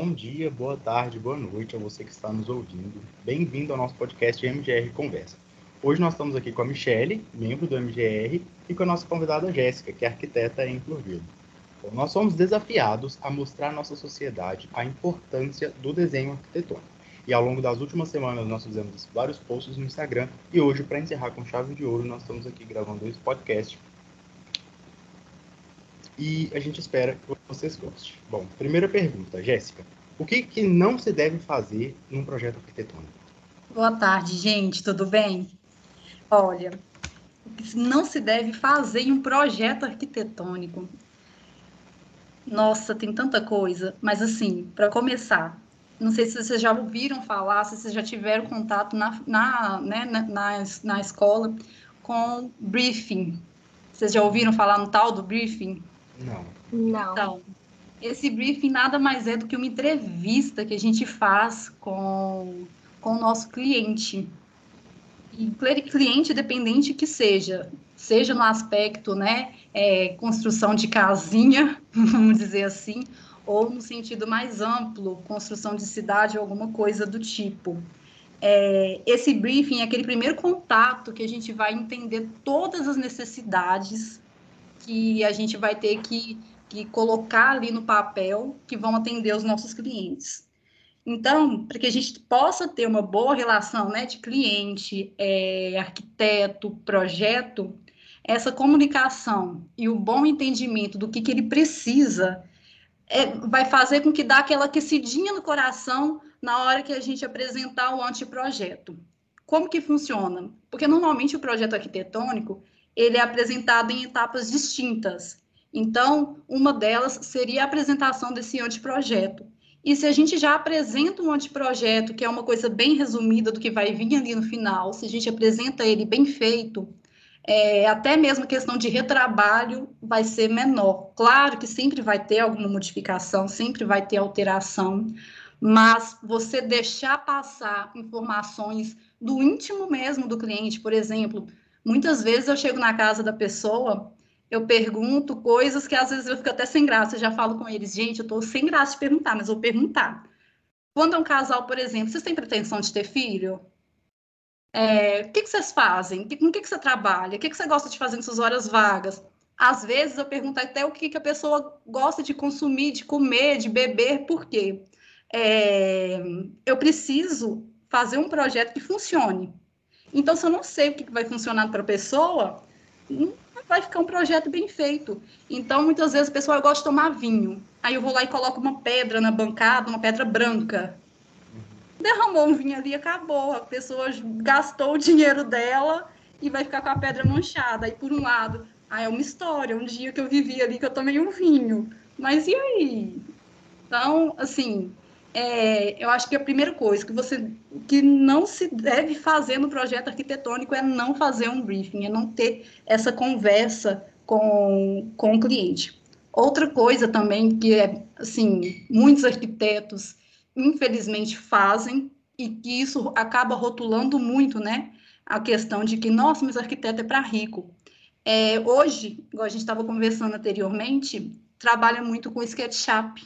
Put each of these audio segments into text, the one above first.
bom dia, boa tarde, boa noite a você que está nos ouvindo. Bem-vindo ao nosso podcast MGR Conversa. Hoje nós estamos aqui com a Michele, membro do MGR, e com a nossa convidada Jéssica, que é arquiteta em Florville. Bom, nós somos desafiados a mostrar à nossa sociedade a importância do desenho arquitetônico. E ao longo das últimas semanas nós fizemos vários posts no Instagram e hoje, para encerrar com chave de ouro, nós estamos aqui gravando esse podcast e a gente espera que vocês gostem. Bom, primeira pergunta, Jéssica. O que, que não se deve fazer num projeto arquitetônico? Boa tarde, gente, tudo bem? Olha, o que não se deve fazer em um projeto arquitetônico? Nossa, tem tanta coisa, mas assim, para começar, não sei se vocês já ouviram falar, se vocês já tiveram contato na, na, né, na, na, na escola com briefing. Vocês já ouviram falar no tal do briefing? Não. Não. Então, esse briefing nada mais é do que uma entrevista que a gente faz com, com o nosso cliente. E cliente dependente que seja, seja no aspecto, né, é, construção de casinha, vamos dizer assim, ou no sentido mais amplo, construção de cidade ou alguma coisa do tipo. É, esse briefing é aquele primeiro contato que a gente vai entender todas as necessidades que a gente vai ter que, que colocar ali no papel que vão atender os nossos clientes. Então, para que a gente possa ter uma boa relação né, de cliente, é, arquiteto, projeto, essa comunicação e o bom entendimento do que, que ele precisa é, vai fazer com que dá aquela aquecidinha no coração na hora que a gente apresentar o anteprojeto. Como que funciona? Porque normalmente o projeto arquitetônico ele é apresentado em etapas distintas. Então, uma delas seria a apresentação desse anteprojeto. E se a gente já apresenta um anteprojeto, que é uma coisa bem resumida do que vai vir ali no final, se a gente apresenta ele bem feito, é, até mesmo a questão de retrabalho vai ser menor. Claro que sempre vai ter alguma modificação, sempre vai ter alteração, mas você deixar passar informações do íntimo mesmo do cliente, por exemplo, Muitas vezes eu chego na casa da pessoa, eu pergunto coisas que às vezes eu fico até sem graça, eu já falo com eles, gente, eu estou sem graça de perguntar, mas vou perguntar. Quando é um casal, por exemplo, vocês têm pretensão de ter filho? É, o que, que, vocês fazem? Com o que, que você trabalha? O que, que você gosta de fazer em suas horas vagas? Às vezes eu pergunto até o que, que a pessoa gosta de consumir, de comer, de beber, por quê? É, eu preciso fazer um projeto que funcione. Então, se eu não sei o que vai funcionar para a pessoa, não vai ficar um projeto bem feito. Então, muitas vezes, a pessoa gosta de tomar vinho. Aí eu vou lá e coloco uma pedra na bancada, uma pedra branca. Derramou um vinho ali, acabou. A pessoa gastou o dinheiro dela e vai ficar com a pedra manchada. Aí, por um lado, ah, é uma história, um dia que eu vivi ali que eu tomei um vinho. Mas e aí? Então, assim, é, eu acho que a primeira coisa que você que não se deve fazer no projeto arquitetônico é não fazer um briefing, é não ter essa conversa com, com o cliente. Outra coisa também que é assim, muitos arquitetos infelizmente fazem e que isso acaba rotulando muito, né? A questão de que, nossa, mas arquiteto é para rico. É, hoje, igual a gente estava conversando anteriormente, trabalha muito com SketchUp,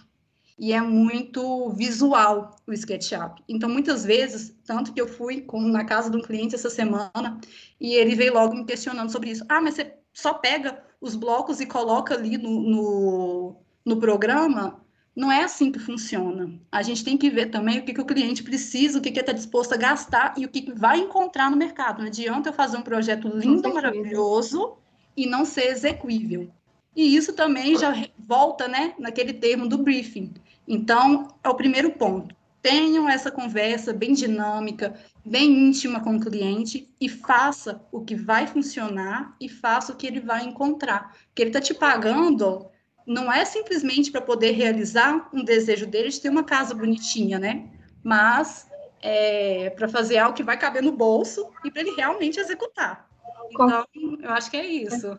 e é muito visual o SketchUp. Então, muitas vezes, tanto que eu fui na casa de um cliente essa semana e ele veio logo me questionando sobre isso. Ah, mas você só pega os blocos e coloca ali no, no, no programa? Não é assim que funciona. A gente tem que ver também o que, que o cliente precisa, o que, que ele está disposto a gastar e o que, que vai encontrar no mercado. Não adianta eu fazer um projeto lindo, maravilhoso e não ser execuível. E isso também já volta né, naquele termo do briefing. Então, é o primeiro ponto. Tenham essa conversa bem dinâmica, bem íntima com o cliente e faça o que vai funcionar e faça o que ele vai encontrar. Que ele está te pagando não é simplesmente para poder realizar um desejo dele de ter uma casa bonitinha, né? Mas é, para fazer algo que vai caber no bolso e para ele realmente executar. Então, eu acho que é isso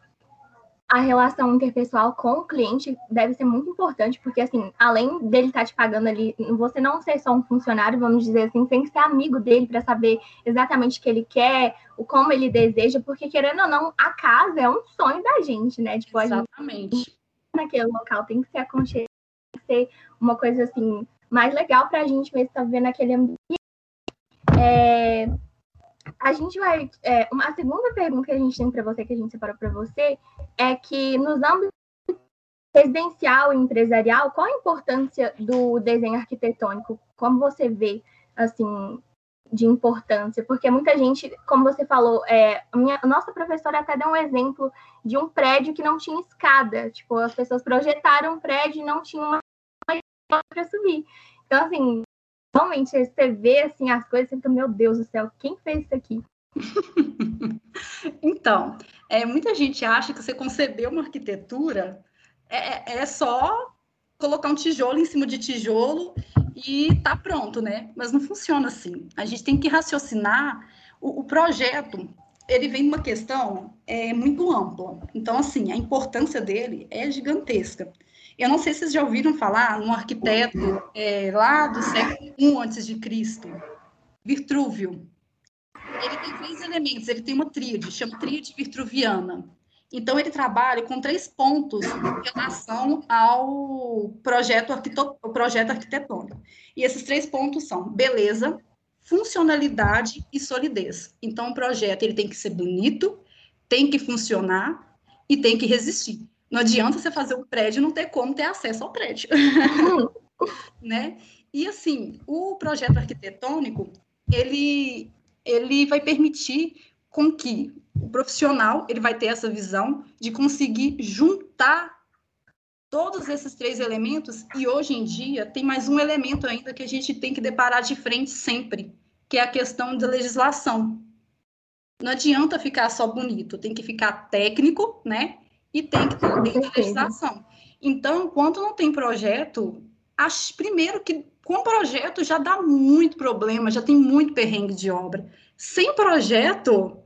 a relação interpessoal com o cliente deve ser muito importante, porque, assim, além dele estar tá te pagando ali, você não ser só um funcionário, vamos dizer assim, tem que ser amigo dele para saber exatamente o que ele quer, o como ele deseja, porque, querendo ou não, a casa é um sonho da gente, né? Tipo, exatamente. Gente, naquele local tem que ser aconchegante, tem que ser uma coisa, assim, mais legal para a gente mesmo estar tá vivendo aquele ambiente. É, a gente vai. É, uma segunda pergunta que a gente tem para você, que a gente separou para você, é que nos âmbitos residencial e empresarial, qual a importância do desenho arquitetônico? Como você vê, assim, de importância? Porque muita gente, como você falou, é, a, minha, nossa professora até deu um exemplo de um prédio que não tinha escada. Tipo, as pessoas projetaram um prédio e não tinha uma para subir. Então, assim, realmente, você vê assim, as coisas e fica, meu Deus do céu, quem fez isso aqui? então, é, muita gente acha que você concebeu uma arquitetura é, é só colocar um tijolo em cima de tijolo e tá pronto, né? Mas não funciona assim. A gente tem que raciocinar o, o projeto. Ele vem uma questão é, muito ampla. Então, assim, a importância dele é gigantesca. Eu não sei se vocês já ouviram falar num arquiteto é, lá do século I antes de Cristo, Vitrúvio. Ele tem três elementos, ele tem uma tríade, chama tríade vitruviana. Então, ele trabalha com três pontos em relação ao projeto, projeto arquitetônico. E esses três pontos são beleza, funcionalidade e solidez. Então, o projeto ele tem que ser bonito, tem que funcionar e tem que resistir. Não adianta você fazer um prédio e não ter como ter acesso ao prédio. né? E assim, o projeto arquitetônico, ele, ele vai permitir com que o profissional ele vai ter essa visão de conseguir juntar todos esses três elementos e hoje em dia tem mais um elemento ainda que a gente tem que deparar de frente sempre, que é a questão da legislação. Não adianta ficar só bonito, tem que ficar técnico, né? E tem que ter legislação. Então, enquanto não tem projeto, acho primeiro que com projeto já dá muito problema, já tem muito perrengue de obra. Sem projeto,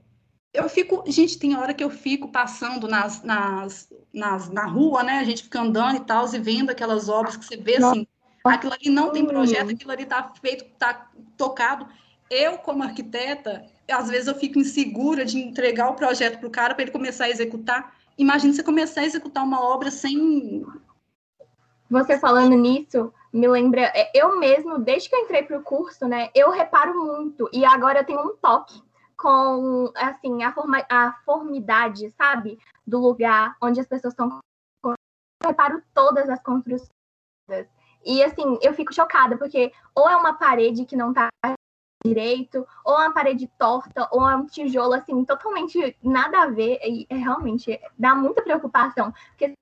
eu fico, gente, tem hora que eu fico passando nas, nas, nas, na rua, né? A gente fica andando e tal, e vendo aquelas obras que você vê assim, aquilo ali não tem projeto, aquilo ali tá feito, tá tocado. Eu, como arquiteta, às vezes eu fico insegura de entregar o projeto para o cara para ele começar a executar. Imagina você começar a executar uma obra sem. Você falando nisso, me lembra, é, eu mesmo, desde que eu entrei para o curso, né, eu reparo muito, e agora eu tenho um toque com assim a, forma, a formidade, sabe, do lugar onde as pessoas estão. Eu reparo todas as construções. E assim, eu fico chocada, porque ou é uma parede que não está direito, ou uma parede torta, ou um tijolo assim, totalmente nada a ver. E é, realmente dá muita preocupação. Porque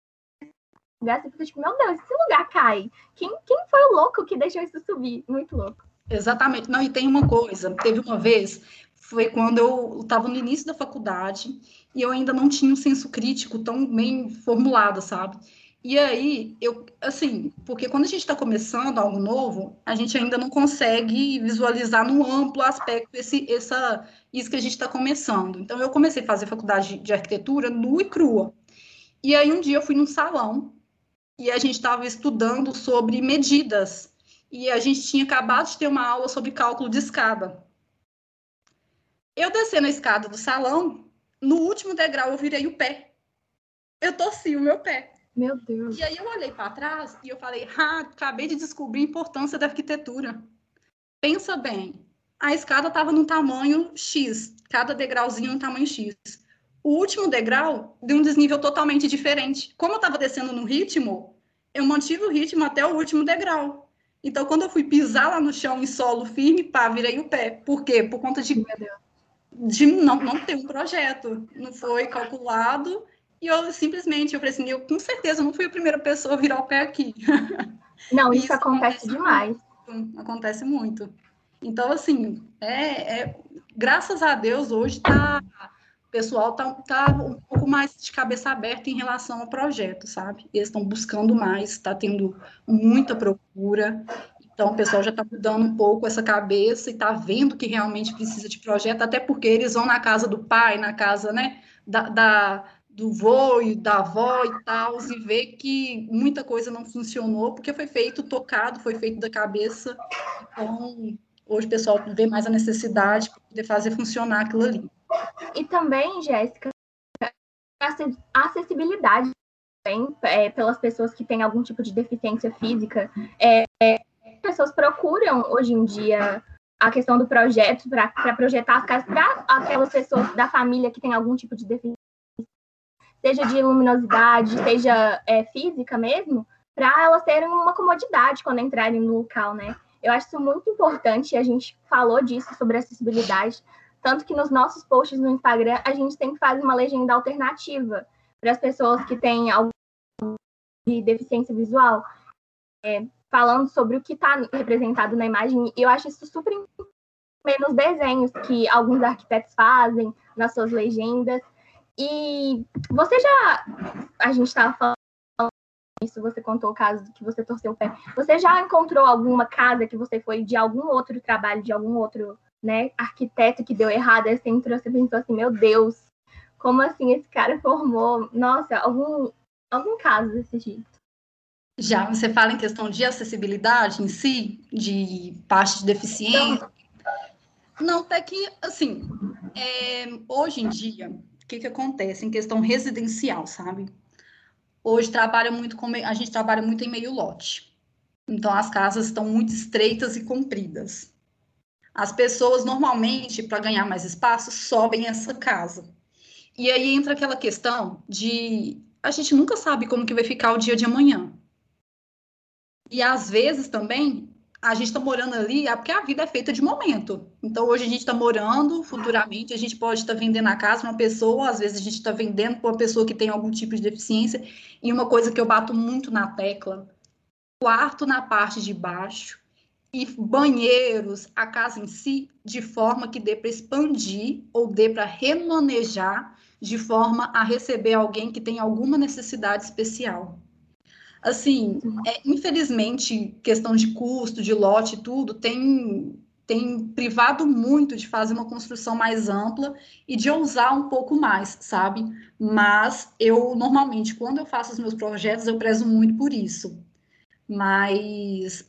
lugar você fica tipo, meu Deus, esse lugar cai. Quem, quem foi o louco que deixou isso subir? Muito louco. Exatamente. Não, e tem uma coisa, teve uma vez foi quando eu estava no início da faculdade e eu ainda não tinha um senso crítico tão bem formulado, sabe? E aí, eu, assim, porque quando a gente está começando algo novo, a gente ainda não consegue visualizar no amplo aspecto esse, essa, isso que a gente está começando. Então, eu comecei a fazer faculdade de arquitetura nua e crua. E aí, um dia, eu fui num salão e a gente estava estudando sobre medidas. E a gente tinha acabado de ter uma aula sobre cálculo de escada. Eu descendo a escada do salão, no último degrau eu virei o pé. Eu torci o meu pé. Meu Deus. E aí eu olhei para trás e eu falei, ah, acabei de descobrir a importância da arquitetura. Pensa bem, a escada estava no tamanho X, cada degrauzinho no tamanho X. O último degrau de um desnível totalmente diferente. Como eu estava descendo no ritmo, eu mantive o ritmo até o último degrau. Então, quando eu fui pisar lá no chão em solo firme, pá, virei o pé. Por quê? Por conta de de não, não ter um projeto, não foi calculado, e eu simplesmente, eu falei assim, eu com certeza não fui a primeira pessoa a virar o pé aqui. Não, isso, isso acontece, acontece, demais. Muito, acontece muito. Então, assim, é, é, graças a Deus, hoje tá, o pessoal tá, tá um pouco mais de cabeça aberta em relação ao projeto, sabe? Eles estão buscando mais, está tendo muita procura, então, o pessoal já está mudando um pouco essa cabeça e está vendo que realmente precisa de projeto, até porque eles vão na casa do pai, na casa né, da, da do vô e da avó e tal, e vê que muita coisa não funcionou, porque foi feito tocado, foi feito da cabeça. Então, hoje o pessoal vê mais a necessidade de fazer funcionar aquilo ali. E também, Jéssica, a acessibilidade também, é, pelas pessoas que têm algum tipo de deficiência física, é, é pessoas procuram hoje em dia a questão do projeto para projetar as casas para aquelas pessoas da família que tem algum tipo de deficiência, seja de luminosidade, seja é, física mesmo, para elas terem uma comodidade quando entrarem no local, né? Eu acho isso muito importante, a gente falou disso sobre acessibilidade, tanto que nos nossos posts no Instagram a gente sempre faz uma legenda alternativa para as pessoas que têm algum de deficiência visual, é, falando sobre o que está representado na imagem. E eu acho isso super menos desenhos que alguns arquitetos fazem nas suas legendas. E você já. A gente estava falando isso, você contou o caso que você torceu o pé. Você já encontrou alguma casa que você foi de algum outro trabalho, de algum outro né, arquiteto que deu errado? Aí você entrou, você pensou assim, meu Deus, como assim esse cara formou? Nossa, algum, algum caso desse jeito. Já você fala em questão de acessibilidade em si, de parte de deficiência. Não, não até que, assim, é, hoje em dia, o que, que acontece em questão residencial, sabe? Hoje trabalha muito com, a gente trabalha muito em meio lote. Então as casas estão muito estreitas e compridas. As pessoas normalmente, para ganhar mais espaço, sobem essa casa. E aí entra aquela questão de a gente nunca sabe como que vai ficar o dia de amanhã. E às vezes também a gente está morando ali, é porque a vida é feita de momento. Então, hoje a gente está morando, futuramente a gente pode estar tá vendendo a casa para uma pessoa, às vezes a gente está vendendo para uma pessoa que tem algum tipo de deficiência. E uma coisa que eu bato muito na tecla: quarto na parte de baixo e banheiros, a casa em si, de forma que dê para expandir ou dê para remanejar de forma a receber alguém que tem alguma necessidade especial. Assim, é, infelizmente, questão de custo, de lote, tudo, tem, tem privado muito de fazer uma construção mais ampla e de ousar um pouco mais, sabe? Mas eu, normalmente, quando eu faço os meus projetos, eu prezo muito por isso. Mas,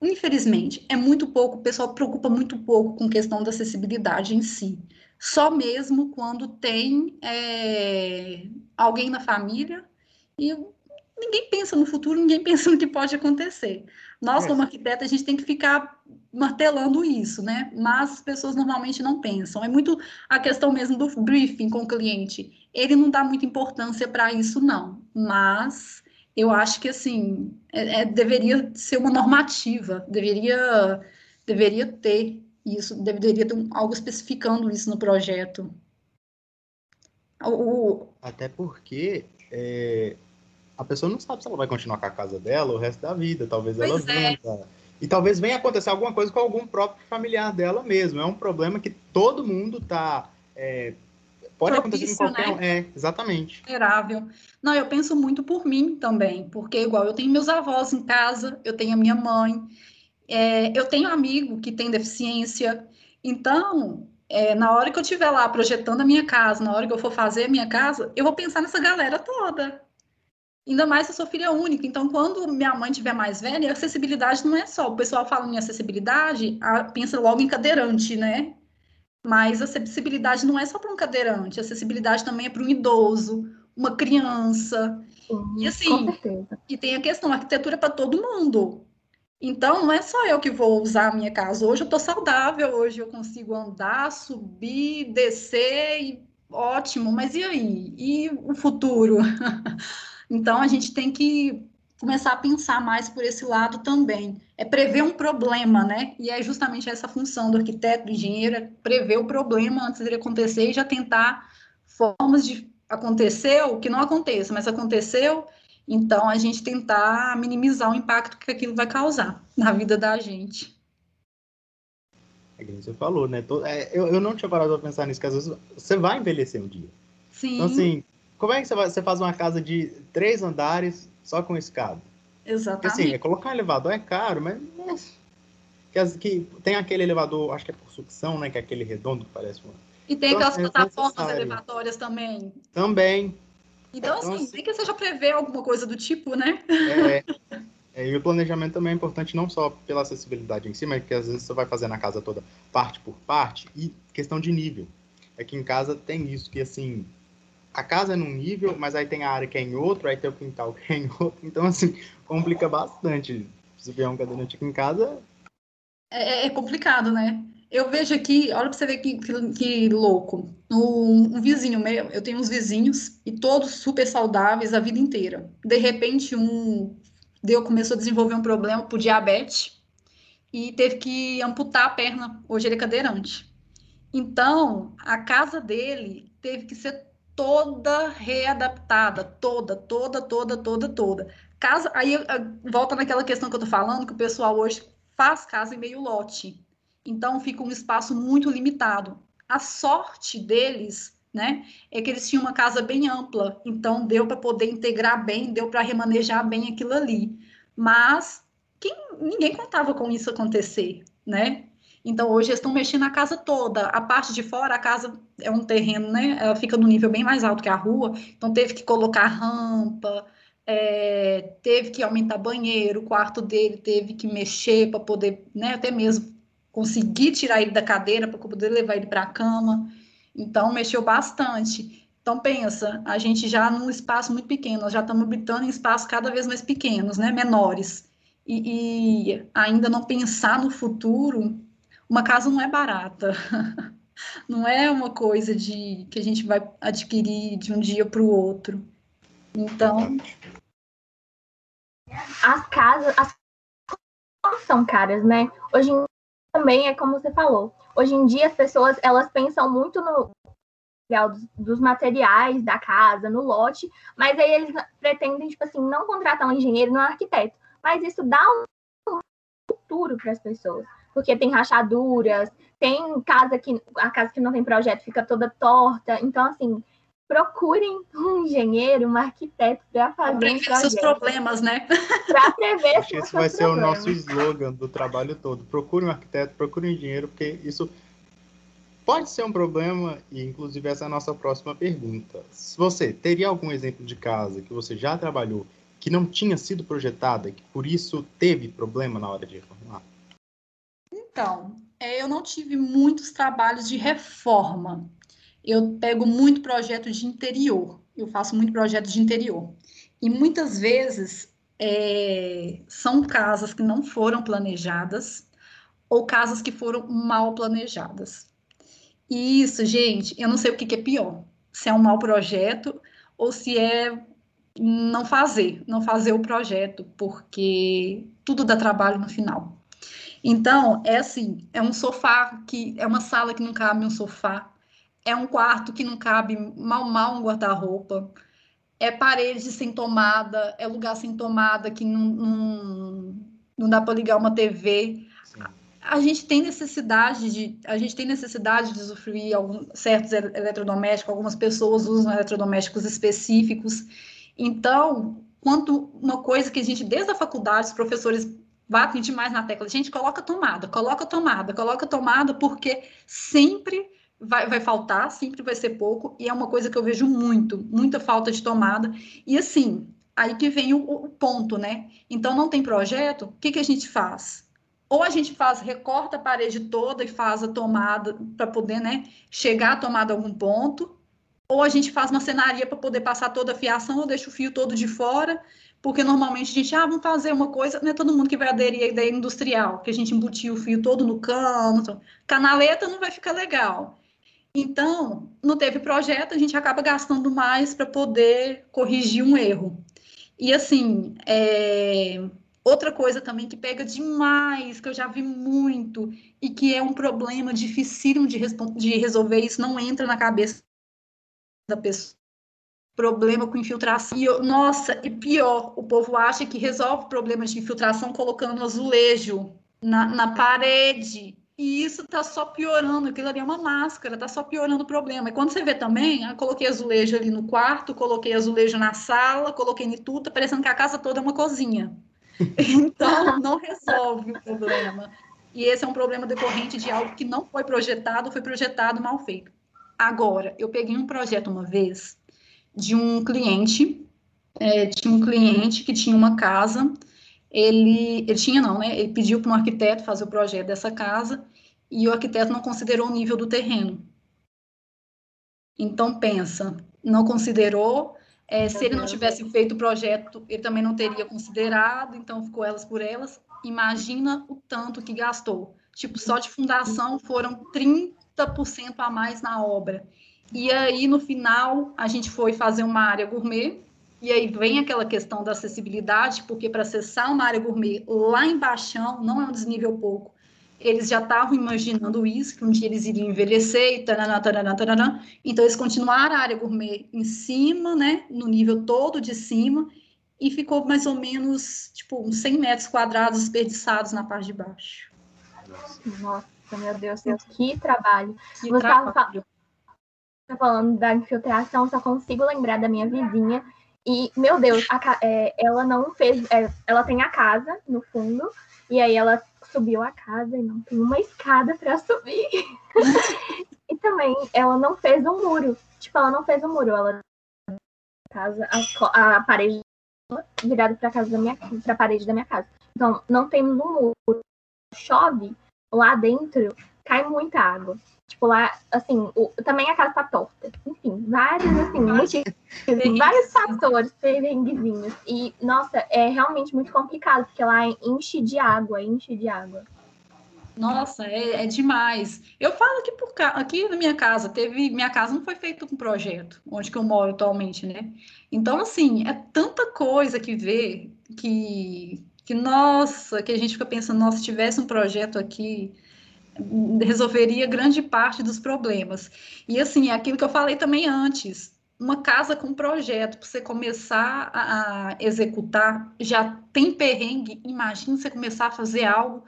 infelizmente, é muito pouco, o pessoal preocupa muito pouco com questão da acessibilidade em si. Só mesmo quando tem é, alguém na família e ninguém pensa no futuro, ninguém pensa no que pode acontecer. Nós, é. como arquiteto, a gente tem que ficar martelando isso, né? Mas as pessoas normalmente não pensam. É muito a questão mesmo do briefing com o cliente. Ele não dá muita importância para isso, não. Mas eu acho que, assim, é, é, deveria ser uma normativa, deveria, deveria ter isso, deveria ter algo especificando isso no projeto. O, Até porque é, a pessoa não sabe se ela vai continuar com a casa dela o resto da vida. Talvez pois ela é. venda. E talvez venha acontecer alguma coisa com algum próprio familiar dela mesmo. É um problema que todo mundo está. É, pode Propício, acontecer com qualquer né? É, exatamente. Vulnerável. Não, eu penso muito por mim também, porque igual eu tenho meus avós em casa, eu tenho a minha mãe, é, eu tenho um amigo que tem deficiência. Então, é, na hora que eu estiver lá projetando a minha casa, na hora que eu for fazer a minha casa, eu vou pensar nessa galera toda. Ainda mais se eu sou filha única. Então, quando minha mãe tiver mais velha, a acessibilidade não é só. O pessoal fala em acessibilidade, a, pensa logo em cadeirante, né? Mas acessibilidade não é só para um cadeirante, acessibilidade também é para um idoso, uma criança. Sim, e assim, e tem a questão, a arquitetura é para todo mundo. Então, não é só eu que vou usar a minha casa. Hoje eu estou saudável, hoje eu consigo andar, subir, descer, e ótimo. Mas e aí? E o futuro? Então, a gente tem que começar a pensar mais por esse lado também. É prever um problema, né? E é justamente essa função do arquiteto, do engenheiro, é prever o problema antes dele acontecer e já tentar formas de acontecer o que não aconteça, mas aconteceu, então a gente tentar minimizar o impacto que aquilo vai causar na vida da gente. É que você falou, né? É, eu, eu não tinha parado para pensar nisso, que às vezes você vai envelhecer um dia. Sim. Então, assim, como é que você, faz uma casa de três andares só com escada? Exatamente. Porque, assim, colocar um elevador é caro, mas que, que, tem aquele elevador, acho que é por sucção, né? Que é aquele redondo que parece uma. E tem então, aquelas é plataformas elevatórias também. Também. Então, então assim, nem que seja prever alguma coisa do tipo, né? É, é, e o planejamento também é importante não só pela acessibilidade em si, mas que às vezes você vai fazer na casa toda parte por parte e questão de nível. É que em casa tem isso, que assim, a casa é num nível, mas aí tem a área que é em outro, aí tem o quintal que é em outro. Então, assim, complica bastante. Se vier um cadeirante aqui em casa. É, é complicado, né? Eu vejo aqui, olha para você ver que, que, que louco. Um, um, vizinho meu, eu tenho uns vizinhos e todos super saudáveis a vida inteira. De repente, um deu começou a desenvolver um problema por diabetes e teve que amputar a perna. Hoje ele é cadeirante. Então, a casa dele teve que ser toda readaptada, toda, toda, toda, toda, toda. Casa, aí volta naquela questão que eu tô falando, que o pessoal hoje faz casa em meio lote. Então fica um espaço muito limitado. A sorte deles, né, é que eles tinham uma casa bem ampla, então deu para poder integrar bem, deu para remanejar bem aquilo ali. Mas quem, ninguém contava com isso acontecer, né? Então hoje eles estão mexendo na casa toda. A parte de fora, a casa é um terreno, né? Ela fica no nível bem mais alto que a rua, então teve que colocar rampa, é, teve que aumentar banheiro, o quarto dele teve que mexer para poder, né, até mesmo conseguir tirar ele da cadeira para poder levar ele para a cama. Então, mexeu bastante. Então, pensa, a gente já num espaço muito pequeno, nós já estamos habitando em espaços cada vez mais pequenos, né, menores. E, e ainda não pensar no futuro, uma casa não é barata. não é uma coisa de que a gente vai adquirir de um dia para o outro. Então. As casas, as são caras, né? Hoje em também é como você falou. Hoje em dia as pessoas elas pensam muito no dos, dos materiais da casa, no lote, mas aí eles pretendem tipo assim não contratar um engenheiro, não um arquiteto. Mas isso dá um futuro para as pessoas, porque tem rachaduras, tem casa que a casa que não tem projeto fica toda torta. Então assim, procurem um engenheiro, um arquiteto para fazer prever um seus problemas, né? Para prever Acho que esse vai ser o nosso slogan do trabalho todo. Procure um arquiteto, procure um engenheiro, porque isso pode ser um problema e inclusive essa é a nossa próxima pergunta. Se você teria algum exemplo de casa que você já trabalhou que não tinha sido projetada, que por isso teve problema na hora de reformar? Então, é, eu não tive muitos trabalhos de reforma eu pego muito projeto de interior, eu faço muito projeto de interior. E muitas vezes é, são casas que não foram planejadas ou casas que foram mal planejadas. E isso, gente, eu não sei o que, que é pior: se é um mau projeto ou se é não fazer, não fazer o projeto, porque tudo dá trabalho no final. Então, é assim, é um sofá que é uma sala que não cabe um sofá, é um quarto que não cabe mal mal um guarda-roupa, é parede sem tomada, é lugar sem tomada que não, não, não dá para ligar uma TV. Sim. A gente tem necessidade de a gente tem necessidade de usufruir alguns certos eletrodomésticos, algumas pessoas usam eletrodomésticos específicos. Então, quanto uma coisa que a gente desde a faculdade os professores batem demais na tecla, gente coloca tomada, coloca tomada, coloca tomada, porque sempre vai, vai faltar, sempre vai ser pouco, e é uma coisa que eu vejo muito, muita falta de tomada. E assim, aí que vem o, o ponto, né? Então não tem projeto, o que, que a gente faz? Ou a gente faz, recorta a parede toda e faz a tomada para poder, né, chegar a tomada a algum ponto, ou a gente faz uma cenaria para poder passar toda a fiação, ou deixa o fio todo de fora, porque normalmente a gente, ah, vamos fazer uma coisa, não é todo mundo que vai aderir à ideia industrial, que a gente embutiu o fio todo no cano, canaleta não vai ficar legal. Então, não teve projeto, a gente acaba gastando mais para poder corrigir um erro. E assim, é... outra coisa também que pega demais, que eu já vi muito, e que é um problema difícil de, de resolver, isso não entra na cabeça da pessoa. Problema com infiltração. E nossa, e pior, o povo acha que resolve problemas de infiltração colocando azulejo na, na parede. E isso está só piorando, aquilo ali é uma máscara, está só piorando o problema. E quando você vê também, eu coloquei azulejo ali no quarto, coloquei azulejo na sala, coloquei em tudo, tá parecendo que a casa toda é uma cozinha. Então, não resolve o problema. E esse é um problema decorrente de algo que não foi projetado, foi projetado mal feito. Agora, eu peguei um projeto uma vez de um cliente, é, tinha um cliente que tinha uma casa ele, ele tinha não, né? Ele pediu para um arquiteto fazer o projeto dessa casa e o arquiteto não considerou o nível do terreno. Então pensa, não considerou. É, se ele não tivesse feito o projeto, ele também não teria considerado. Então ficou elas por elas. imagina o tanto que gastou. Tipo, só de fundação foram 30% a mais na obra. E aí, no final, a gente foi fazer uma área gourmet, e aí vem aquela questão da acessibilidade, porque para acessar uma área gourmet lá embaixo não é um desnível pouco. Eles já estavam imaginando isso, que um dia eles iriam envelhecer e taranã, taranã, taranã. Então, eles continuaram a área gourmet em cima, né, no nível todo de cima, e ficou mais ou menos, tipo, uns 100 metros quadrados desperdiçados na parte de baixo. Nossa, meu Deus, Deus que trabalho. Que Você estava falando da infiltração, só consigo lembrar da minha vizinha e, meu Deus, a, é, ela não fez. É, ela tem a casa no fundo, e aí ela subiu a casa e não tem uma escada para subir. e também ela não fez um muro. Tipo, ela não fez um muro. Ela casa, a, a parede virada para casa da minha para a parede da minha casa. Então, não temos um muro. Chove lá dentro, cai muita água. Tipo, lá, assim, o, também a casa tá torta. Enfim, vários, assim, motivos, vários fatores perrenguezinhos. E, nossa, é realmente muito complicado, porque lá enche de água, enche de água. Nossa, é, é demais. Eu falo que por aqui na minha casa, teve. Minha casa não foi feita com projeto, onde que eu moro atualmente, né? Então, assim, é tanta coisa que vê que, que, nossa, que a gente fica pensando, nossa, se tivesse um projeto aqui resolveria grande parte dos problemas. E assim, é aquilo que eu falei também antes, uma casa com projeto, para você começar a, executar, já tem perrengue, imagina você começar a fazer algo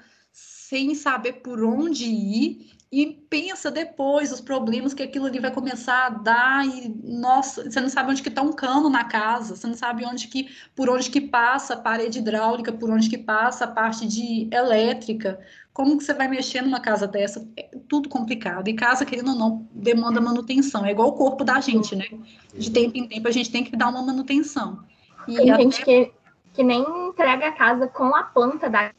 sem saber por onde ir e pensa depois os problemas que aquilo ali vai começar a dar e nossa, você não sabe onde que está um cano na casa, você não sabe onde que por onde que passa a parede hidráulica, por onde que passa a parte de elétrica. Como que você vai mexer numa casa dessa? É tudo complicado. E casa, querendo ou não, demanda manutenção. É igual o corpo da gente, né? De tempo em tempo a gente tem que dar uma manutenção. E Tem até... gente que, que nem entrega a casa com a planta da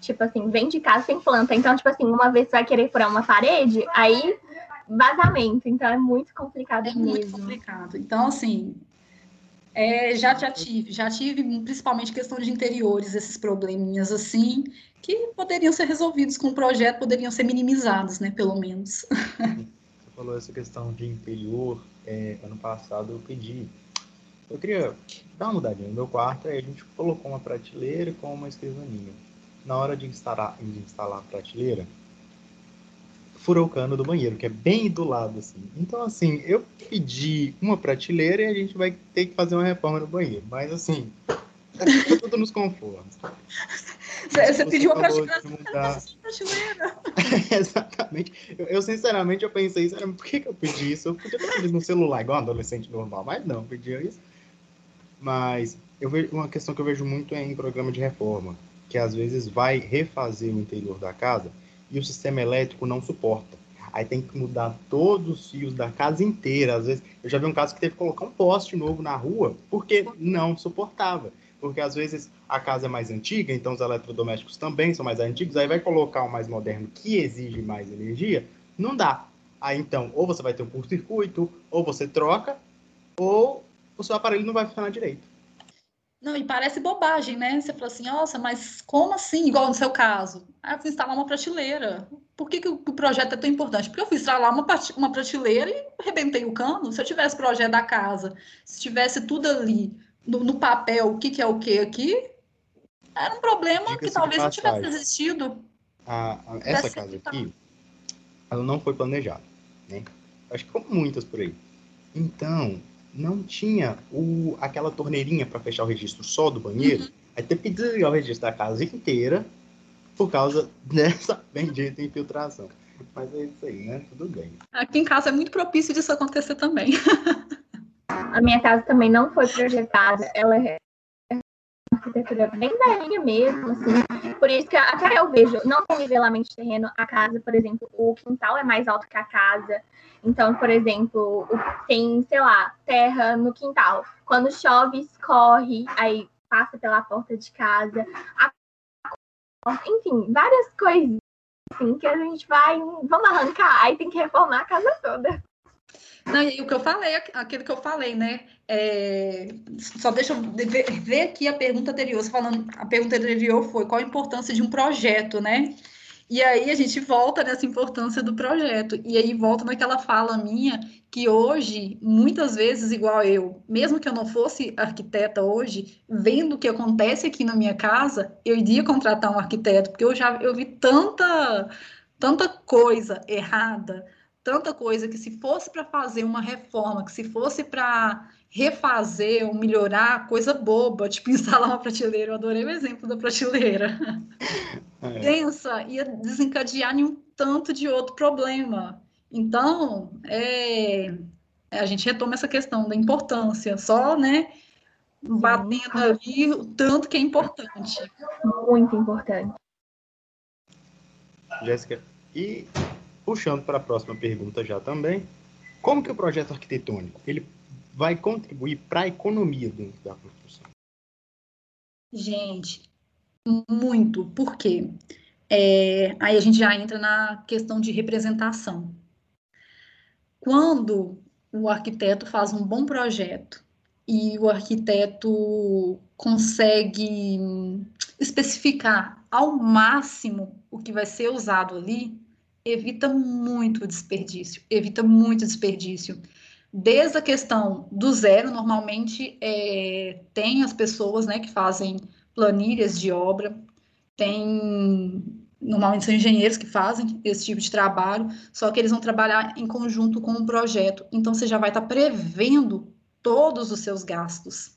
tipo assim, vem de casa sem planta. Então, tipo assim, uma vez você vai querer furar uma parede, aí vazamento. Então é muito complicado é mesmo. Muito complicado. Então, assim, é, já, já tive, já tive principalmente questão de interiores, esses probleminhas assim, que poderiam ser resolvidos com o projeto, poderiam ser minimizados, né, pelo menos. Você falou essa questão de interior, é, ano passado eu pedi, eu queria dar uma mudadinha no meu quarto, aí a gente colocou uma prateleira com uma escrivaninha na hora de instalar, de instalar a prateleira, furou o cano do banheiro, que é bem do lado, assim. Então, assim, eu pedi uma prateleira e a gente vai ter que fazer uma reforma no banheiro. Mas, assim, é tudo nos conformes. Você, você pediu uma prateleira. Mudar... Exatamente. Eu, eu, sinceramente, eu pensei, por que, que eu pedi isso? Eu podia ter pedido no celular, igual um adolescente normal, mas não, pedi isso. Mas eu vejo, uma questão que eu vejo muito é em programa de reforma que às vezes vai refazer o interior da casa e o sistema elétrico não suporta. Aí tem que mudar todos os fios da casa inteira. Às vezes, eu já vi um caso que teve que colocar um poste novo na rua porque não suportava. Porque às vezes a casa é mais antiga, então os eletrodomésticos também são mais antigos, aí vai colocar um mais moderno que exige mais energia, não dá. Aí então, ou você vai ter um curto-circuito, ou você troca, ou o seu aparelho não vai funcionar direito. Não, e parece bobagem, né? Você fala assim, nossa, mas como assim? Igual no seu caso. Ah, eu fui instalar uma prateleira. Por que, que, o, projeto é tão importante? Porque eu fui instalar uma, uma prateleira e arrebentei o cano. Se eu tivesse projeto da casa, se tivesse tudo ali no, no papel, o que, que é o que aqui, era um problema que talvez não tivesse existido. A, a, essa casa aqui, ela não foi planejada, né? Acho que como muitas por aí. Então, não tinha o, aquela torneirinha para fechar o registro só do banheiro. Uhum. Aí teve que desligar o registro da casa inteira por causa dessa bendita infiltração. Mas é isso aí, né? Tudo bem. Aqui em casa é muito propício disso acontecer também. A minha casa também não foi projetada. Ela é arquitetura bem velhinha mesmo, assim. Por isso que até eu vejo, não tem nivelamento de terreno, a casa, por exemplo, o quintal é mais alto que a casa. Então, por exemplo, tem, sei lá, terra no quintal. Quando chove, escorre, aí passa pela porta de casa. A... Enfim, várias coisas assim que a gente vai, vamos arrancar, aí tem que reformar a casa toda. Não, e o que eu falei, aquilo que eu falei, né? É, só deixa eu ver, ver, aqui a pergunta anterior. Você falando, a pergunta anterior foi qual a importância de um projeto, né? E aí a gente volta nessa importância do projeto. E aí volta naquela fala minha que hoje, muitas vezes, igual eu, mesmo que eu não fosse arquiteta hoje, vendo o que acontece aqui na minha casa, eu iria contratar um arquiteto, porque eu já eu vi tanta, tanta coisa errada, tanta coisa que se fosse para fazer uma reforma, que se fosse para refazer ou melhorar coisa boba, tipo instalar uma prateleira. Eu adorei o exemplo da prateleira. É. Pensa, ia desencadear em um tanto de outro problema. Então, é, a gente retoma essa questão da importância, só, né, batendo ali o tanto que é importante. Muito importante. Jéssica, e puxando para a próxima pergunta já também, como que o projeto arquitetônico ele vai contribuir para a economia dentro da construção? Gente, muito. Por quê? É, aí a gente já entra na questão de representação. Quando o arquiteto faz um bom projeto e o arquiteto consegue especificar ao máximo o que vai ser usado ali, evita muito desperdício, evita muito desperdício desde a questão do zero, normalmente é, tem as pessoas né, que fazem planilhas de obra, tem normalmente são engenheiros que fazem esse tipo de trabalho, só que eles vão trabalhar em conjunto com o um projeto. Então você já vai estar prevendo todos os seus gastos.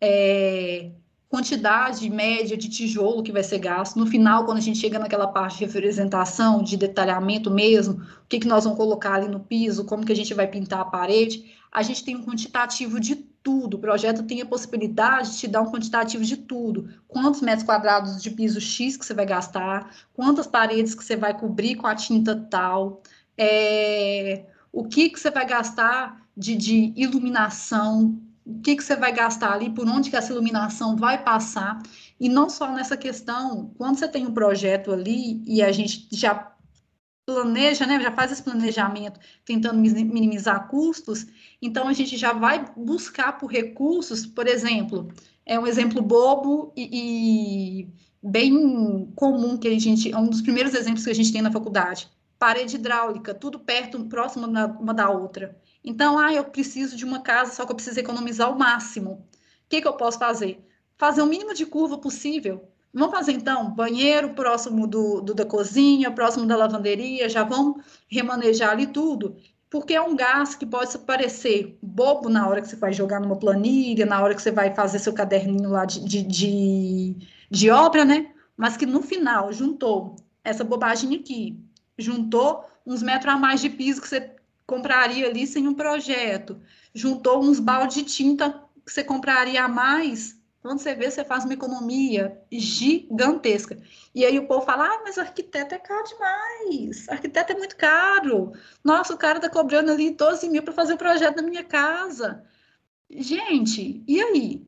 É, quantidade média de tijolo que vai ser gasto. No final, quando a gente chega naquela parte de representação, de detalhamento mesmo, o que, que nós vamos colocar ali no piso, como que a gente vai pintar a parede, a gente tem um quantitativo de tudo. O projeto tem a possibilidade de te dar um quantitativo de tudo. Quantos metros quadrados de piso X que você vai gastar, quantas paredes que você vai cobrir com a tinta tal, é, o que, que você vai gastar de, de iluminação, o que, que você vai gastar ali, por onde que essa iluminação vai passar, e não só nessa questão, quando você tem um projeto ali e a gente já planeja, né, já faz esse planejamento tentando minimizar custos, então a gente já vai buscar por recursos, por exemplo, é um exemplo bobo e, e bem comum que a gente, é um dos primeiros exemplos que a gente tem na faculdade, parede hidráulica, tudo perto, próximo uma da outra. Então, ah, eu preciso de uma casa, só que eu preciso economizar o máximo. O que, que eu posso fazer? Fazer o mínimo de curva possível. Vamos fazer, então, banheiro próximo do, do, da cozinha, próximo da lavanderia, já vamos remanejar ali tudo, porque é um gasto que pode parecer bobo na hora que você vai jogar numa planilha, na hora que você vai fazer seu caderninho lá de, de, de, de obra, né? Mas que no final juntou essa bobagem aqui, juntou uns metros a mais de piso que você compraria ali sem um projeto. Juntou uns baldes de tinta que você compraria a mais. Quando você vê, você faz uma economia gigantesca. E aí o povo fala: ah, mas arquiteto é caro demais. Arquiteto é muito caro. Nossa, o cara tá cobrando ali 12 mil para fazer o projeto da minha casa. Gente, e aí?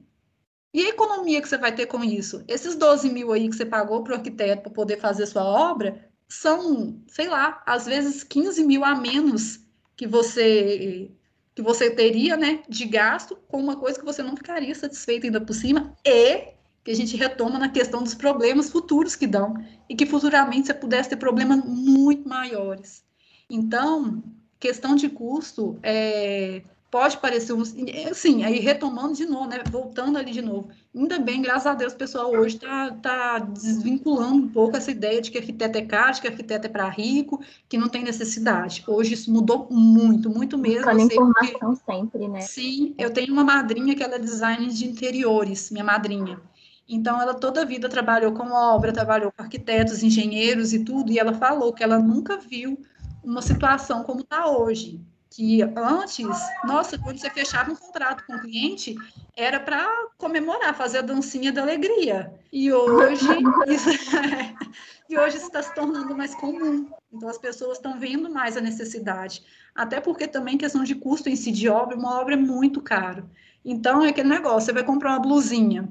E a economia que você vai ter com isso? Esses 12 mil aí que você pagou para o arquiteto para poder fazer sua obra são, sei lá, às vezes 15 mil a menos que você que você teria, né, de gasto com uma coisa que você não ficaria satisfeito ainda por cima e que a gente retoma na questão dos problemas futuros que dão e que futuramente você pudesse ter problemas muito maiores. Então, questão de custo é, pode parecer um. Assim, aí retomando de novo, né? Voltando ali de novo. Ainda bem, graças a Deus, o pessoal hoje está tá desvinculando um pouco essa ideia de que arquiteto é caro, de que arquiteto é para rico, que não tem necessidade. Hoje isso mudou muito, muito mesmo. Buscando informação porque... sempre, né? Sim, eu tenho uma madrinha que ela é designer de interiores, minha madrinha. Então, ela toda a vida trabalhou com obra, trabalhou com arquitetos, engenheiros e tudo, e ela falou que ela nunca viu uma situação como está hoje que antes, nossa, quando você fechava um contrato com o cliente, era para comemorar, fazer a dancinha da alegria. E hoje isso, e hoje está se tornando mais comum. Então as pessoas estão vendo mais a necessidade. Até porque também questão de custo em si de obra, uma obra é muito caro. Então é aquele negócio, você vai comprar uma blusinha,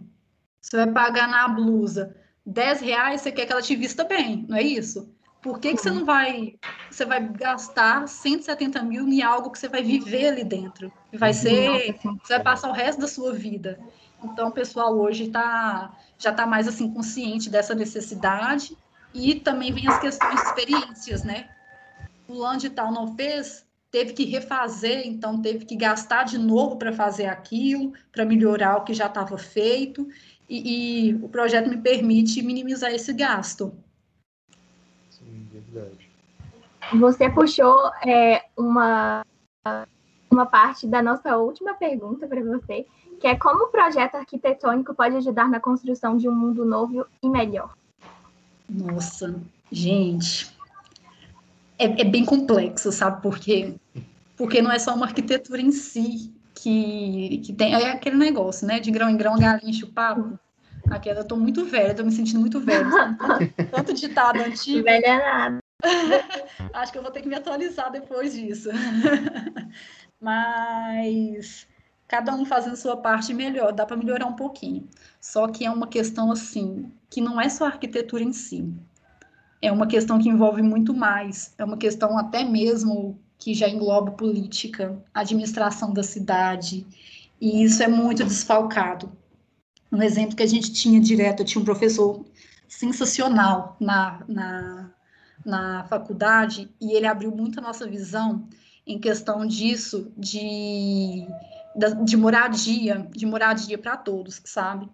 você vai pagar na blusa 10 reais, você quer que ela te vista bem, não é isso? Por que, que você não vai. Você vai gastar 170 mil em algo que você vai viver ali dentro? Vai ser. Você vai passar o resto da sua vida. Então, o pessoal hoje tá, já está mais assim consciente dessa necessidade e também vem as questões de experiências, né? O Land tal não fez, teve que refazer, então teve que gastar de novo para fazer aquilo, para melhorar o que já estava feito, e, e, o projeto me permite minimizar esse gasto. Verdade. Você puxou é, uma, uma parte da nossa última pergunta para você, que é como o projeto arquitetônico pode ajudar na construção de um mundo novo e melhor? Nossa, gente, é, é bem complexo, sabe por quê? Porque não é só uma arquitetura em si que, que tem, é aquele negócio, né, de grão em grão, galinha enche o papo. Aquela, eu tô muito velha, tô me sentindo muito velha. Tanto, tanto ditado antigo. Velha nada. Acho que eu vou ter que me atualizar depois disso. Mas cada um fazendo sua parte melhor, dá para melhorar um pouquinho. Só que é uma questão assim, que não é só a arquitetura em si. É uma questão que envolve muito mais, é uma questão até mesmo que já engloba política, administração da cidade, e isso é muito desfalcado. Um exemplo que a gente tinha direto, eu tinha um professor sensacional na, na, na faculdade, e ele abriu muito a nossa visão em questão disso, de de moradia, de moradia para todos, sabe?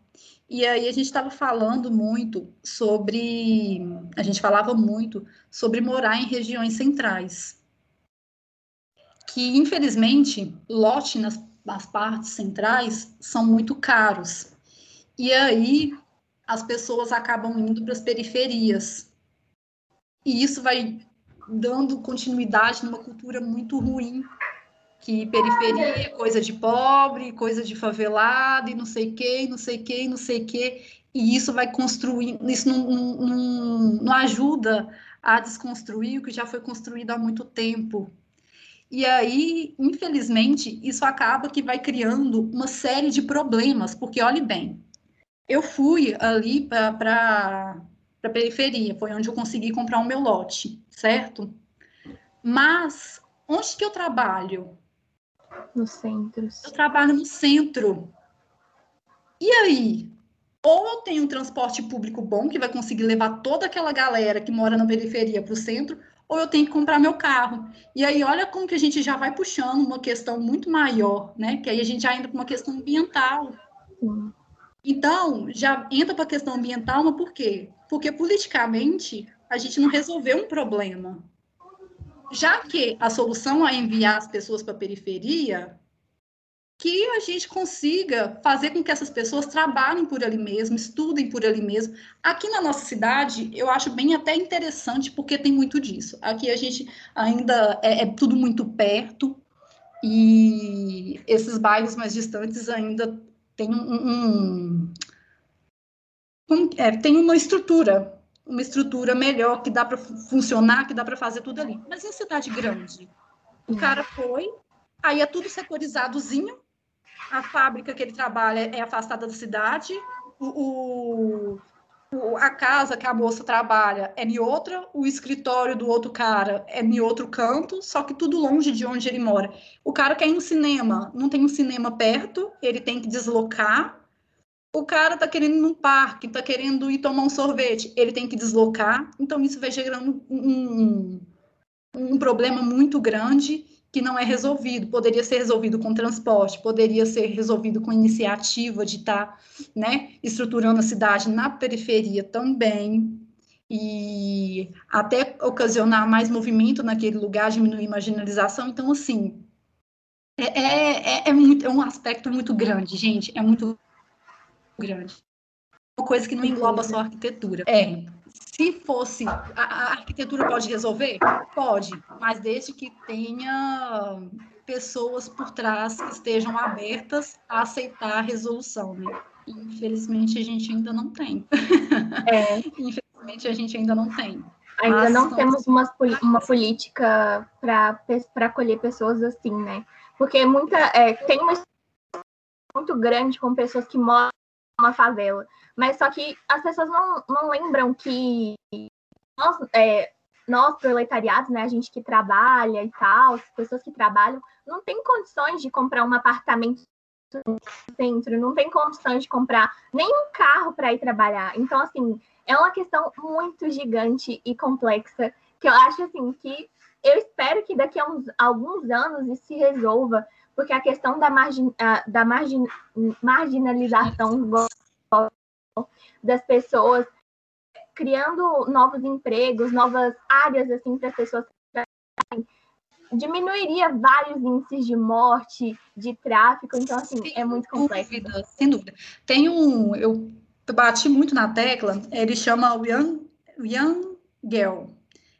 E aí a gente estava falando muito sobre, a gente falava muito sobre morar em regiões centrais, que infelizmente lote nas, nas partes centrais são muito caros. E aí as pessoas acabam indo para as periferias. E isso vai dando continuidade numa cultura muito ruim que periferia é coisa de pobre, coisa de favelado, e não sei o que, não sei o que, não sei o que, e isso vai construir, isso não, não, não ajuda a desconstruir o que já foi construído há muito tempo. E aí, infelizmente, isso acaba que vai criando uma série de problemas, porque olhe bem, eu fui ali para a periferia, foi onde eu consegui comprar o meu lote, certo? Mas onde que eu trabalho? Nos centros. Eu trabalho no centro. E aí? Ou eu tenho um transporte público bom, que vai conseguir levar toda aquela galera que mora na periferia para o centro, ou eu tenho que comprar meu carro. E aí, olha como que a gente já vai puxando uma questão muito maior, né? Que aí a gente já entra para uma questão ambiental. Sim. Então, já entra para a questão ambiental, mas por quê? Porque politicamente a gente não resolveu um problema já que a solução é enviar as pessoas para a periferia, que a gente consiga fazer com que essas pessoas trabalhem por ali mesmo, estudem por ali mesmo. Aqui na nossa cidade, eu acho bem até interessante, porque tem muito disso. Aqui a gente ainda é, é tudo muito perto, e esses bairros mais distantes ainda tem um, um, é, tem uma estrutura uma estrutura melhor, que dá para funcionar, que dá para fazer tudo ali. Mas em cidade grande? O cara foi, aí é tudo sectorizadozinho, a fábrica que ele trabalha é afastada da cidade, o, o, a casa que a moça trabalha é em outra, o escritório do outro cara é em outro canto, só que tudo longe de onde ele mora. O cara quer ir no cinema, não tem um cinema perto, ele tem que deslocar, o cara está querendo ir num parque, está querendo ir tomar um sorvete, ele tem que deslocar, então isso vai gerando um, um problema muito grande que não é resolvido. Poderia ser resolvido com transporte, poderia ser resolvido com iniciativa de estar tá, né, estruturando a cidade na periferia também, e até ocasionar mais movimento naquele lugar, diminuir marginalização. Então, assim, é, é, é, é, muito, é um aspecto muito grande, gente, é muito grande. Uma coisa que não engloba só a arquitetura. É, se fosse, a, a, arquitetura pode resolver? Pode, mas desde que tenha pessoas por trás que estejam abertas a aceitar a resolução, né? Infelizmente a gente ainda não tem. É. Infelizmente a gente ainda não tem. Ainda mas não temos uma, uma política para acolher pessoas assim, né? Porque muita, é, tem uma muito grande com pessoas que moram uma favela. Mas só que as pessoas não, não lembram que nós, é, nós, proletariados, né, a gente que trabalha e tal, pessoas que trabalham, não tem condições de comprar um apartamento no centro, não tem condições de comprar nenhum carro para ir trabalhar. Então, assim, é uma questão muito gigante e complexa que eu acho assim que eu espero que daqui a uns, alguns anos isso se resolva, porque a questão da, margin, da margin, marginalização das pessoas, criando novos empregos, novas áreas assim para as pessoas diminuiria vários índices de morte, de tráfico, então assim, sem é muito complexo. Dúvida, sem dúvida. Tem um, eu bati muito na tecla, ele chama Young, Young Girl,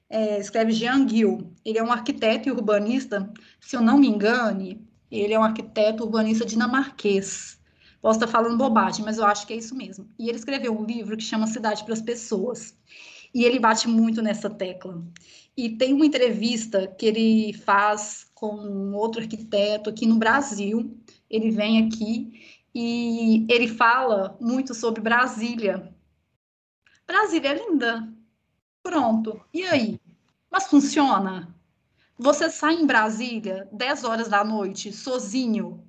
é, escreve Jean Gil. Ele é um arquiteto e urbanista, se eu não me engane, ele é um arquiteto urbanista dinamarquês. Posso estar falando bobagem, mas eu acho que é isso mesmo. E ele escreveu um livro que chama Cidade para as Pessoas. E ele bate muito nessa tecla. E tem uma entrevista que ele faz com outro arquiteto aqui no Brasil. Ele vem aqui e ele fala muito sobre Brasília. Brasília é linda. Pronto. E aí? Mas funciona? Você sai em Brasília 10 horas da noite, sozinho,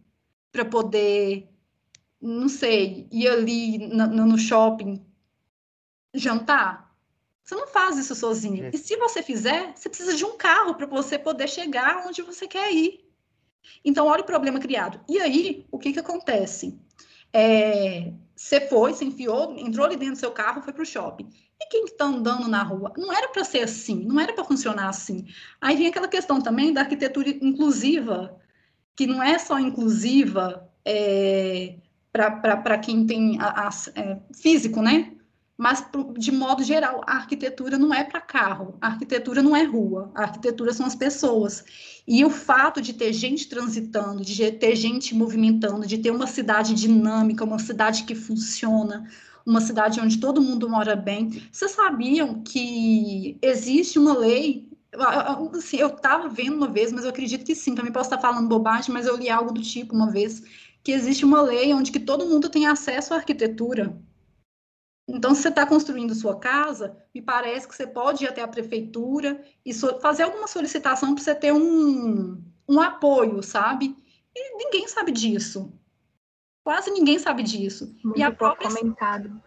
para poder, não sei, ir ali no, no shopping jantar? Você não faz isso sozinho. E se você fizer, você precisa de um carro para você poder chegar onde você quer ir. Então, olha o problema criado. E aí, o que, que acontece? É, você foi, se enfiou, entrou ali dentro do seu carro, foi para o shopping. E quem está andando na rua? Não era para ser assim, não era para funcionar assim. Aí vem aquela questão também da arquitetura inclusiva, que não é só inclusiva é, para quem tem a, a, é, físico, né? Mas, de modo geral, a arquitetura não é para carro, a arquitetura não é rua, a arquitetura são as pessoas. E o fato de ter gente transitando, de ter gente movimentando, de ter uma cidade dinâmica, uma cidade que funciona, uma cidade onde todo mundo mora bem. Vocês sabiam que existe uma lei? Assim, eu estava vendo uma vez, mas eu acredito que sim, também posso estar falando bobagem, mas eu li algo do tipo uma vez, que existe uma lei onde que todo mundo tem acesso à arquitetura. Então, se você está construindo sua casa, me parece que você pode ir até a prefeitura e so fazer alguma solicitação para você ter um, um apoio, sabe? E ninguém sabe disso. Quase ninguém sabe disso. Muito e a pouco própria... comentado.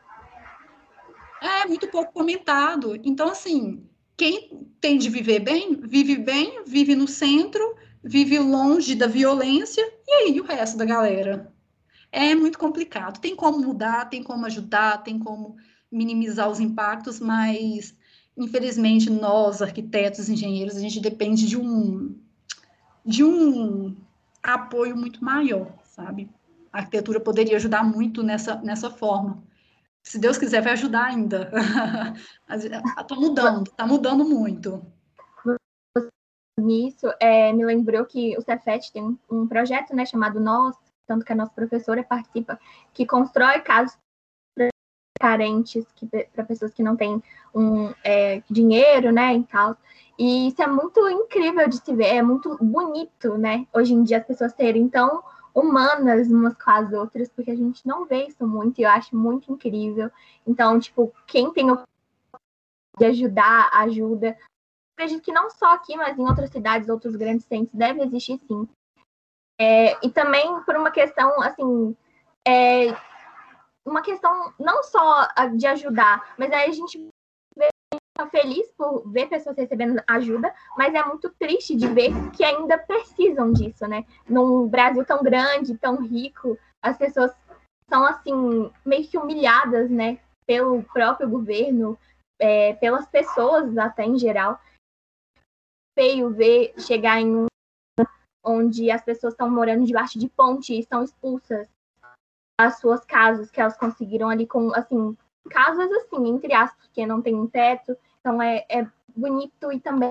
É, muito pouco comentado. Então, assim, quem tem de viver bem, vive bem, vive no centro, vive longe da violência, e aí o resto da galera? É muito complicado. Tem como mudar, tem como ajudar, tem como minimizar os impactos, mas infelizmente nós, arquitetos, engenheiros, a gente depende de um de um apoio muito maior, sabe? A arquitetura poderia ajudar muito nessa nessa forma. Se Deus quiser, vai ajudar ainda. Está mudando, está mudando muito. Nisso, é, me lembrou que o Cefet tem um, projeto né, chamado Nós, tanto que a nossa professora participa, que constrói casas carentes, para pessoas que não têm um, é, dinheiro, né, e tal. E isso é muito incrível de se ver, é muito bonito, né, hoje em dia as pessoas serem tão humanas umas com as outras, porque a gente não vê isso muito, e eu acho muito incrível. Então, tipo, quem tem o de ajudar, ajuda. Acredito que não só aqui, mas em outras cidades, outros grandes centros, deve existir sim. É, e também por uma questão, assim, é, uma questão não só de ajudar, mas aí a gente feliz por ver pessoas recebendo ajuda, mas é muito triste de ver que ainda precisam disso, né? Num Brasil tão grande, tão rico, as pessoas são, assim, meio que humilhadas, né? Pelo próprio governo, é, pelas pessoas até em geral. Feio ver chegar em um onde as pessoas estão morando debaixo de ponte e estão expulsas das suas casas que elas conseguiram ali com, assim, casas assim, entre aspas, porque não tem um teto, então é, é bonito e também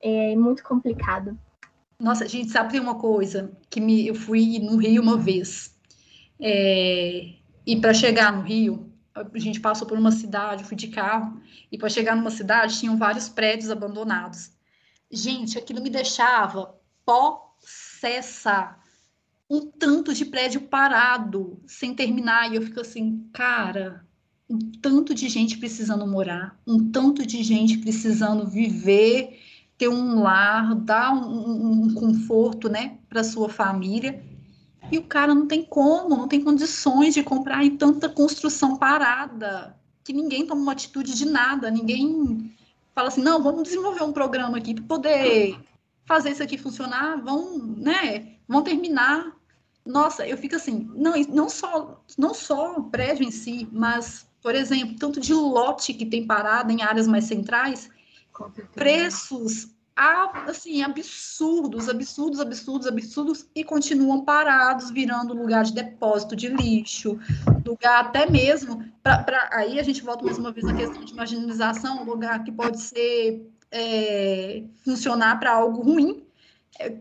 é muito complicado. Nossa, gente, sabe uma coisa que me, eu fui no Rio uma vez é, e para chegar no Rio a gente passou por uma cidade, fui de carro e para chegar numa cidade tinham vários prédios abandonados Gente, aquilo me deixava possessa. Um tanto de prédio parado, sem terminar. E eu fico assim, cara, um tanto de gente precisando morar, um tanto de gente precisando viver, ter um lar, dar um, um conforto, né, para sua família. E o cara não tem como, não tem condições de comprar em tanta construção parada, que ninguém toma uma atitude de nada, ninguém fala assim, não, vamos desenvolver um programa aqui para poder fazer isso aqui funcionar, vão, né, vão terminar. Nossa, eu fico assim, não, não só, não só o prédio em si, mas, por exemplo, tanto de lote que tem parada em áreas mais centrais, preços assim, absurdos, absurdos, absurdos, absurdos, e continuam parados, virando lugar de depósito de lixo, lugar até mesmo, pra, pra aí a gente volta mais uma vez na questão de marginalização, lugar que pode ser, é, funcionar para algo ruim,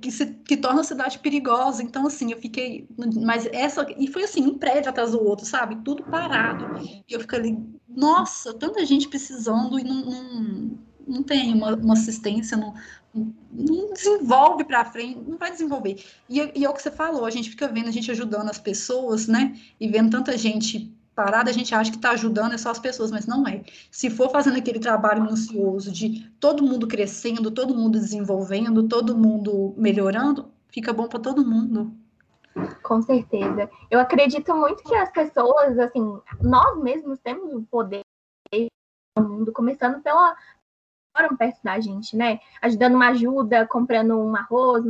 que, se, que torna a cidade perigosa. Então, assim, eu fiquei. Mas essa. E foi assim, um prédio atrás do outro, sabe? Tudo parado. E eu fiquei ali, nossa, tanta gente precisando e não, não não tem uma, uma assistência, não, não desenvolve para frente, não vai desenvolver. E, e é o que você falou, a gente fica vendo, a gente ajudando as pessoas, né? E vendo tanta gente parada, a gente acha que está ajudando é só as pessoas, mas não é. Se for fazendo aquele trabalho minucioso de todo mundo crescendo, todo mundo desenvolvendo, todo mundo melhorando, fica bom para todo mundo. Com certeza. Eu acredito muito que as pessoas, assim, nós mesmos temos o poder no mundo, começando pela, moram perto da gente, né? Ajudando uma ajuda, comprando um arroz,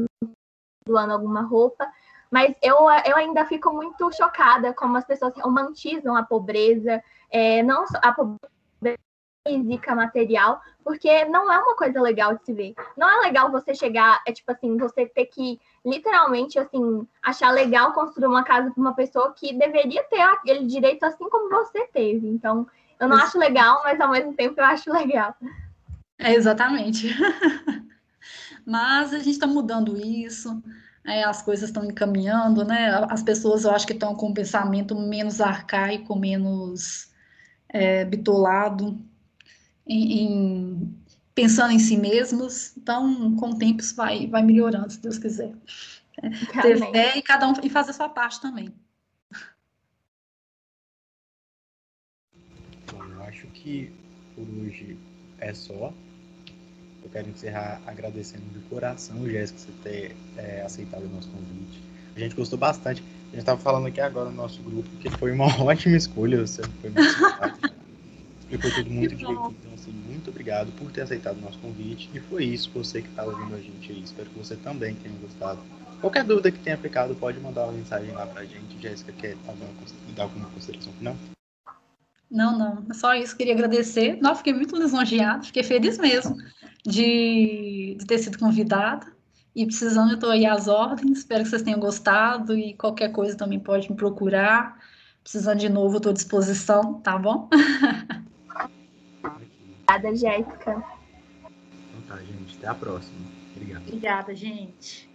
doando alguma roupa. Mas eu, eu ainda fico muito chocada como as pessoas romantizam a pobreza, é, não só a pobreza física, material, porque não é uma coisa legal de se ver. Não é legal você chegar, é tipo assim, você ter que literalmente assim achar legal construir uma casa para uma pessoa que deveria ter aquele direito assim como você teve. Então, eu não acho legal, mas ao mesmo tempo eu acho legal. É, exatamente. Mas a gente está mudando isso, é, as coisas estão encaminhando, né? As pessoas eu acho que estão com um pensamento menos arcaico, menos é, bitolado, em, em, pensando em si mesmos. Então, com o tempo isso vai, vai melhorando, se Deus quiser. É, ter fé e cada um e fazer a sua parte também. Bom, eu acho que por hoje é só. Eu quero encerrar agradecendo de coração, Jéssica, você ter é, aceitado o nosso convite. A gente gostou bastante. A gente estava falando aqui agora no nosso grupo que foi uma ótima escolha. Você foi muito simpática. Ficou tudo muito divertido. Então, assim, muito obrigado por ter aceitado o nosso convite. E foi isso, você que está ouvindo a gente aí. Espero que você também tenha gostado. Qualquer dúvida que tenha ficado, pode mandar uma mensagem lá pra gente. Jéssica, quer dar alguma consideração final? Não, não, é só isso. Queria agradecer. Não, fiquei muito lisonjeado, fiquei feliz mesmo de, de ter sido convidada. E precisando, eu estou aí às ordens. Espero que vocês tenham gostado. E qualquer coisa também pode me procurar. Precisando de novo, estou à disposição, tá bom? Obrigada, Jéssica. Então tá, gente. Até a próxima. Obrigado. Obrigada, gente.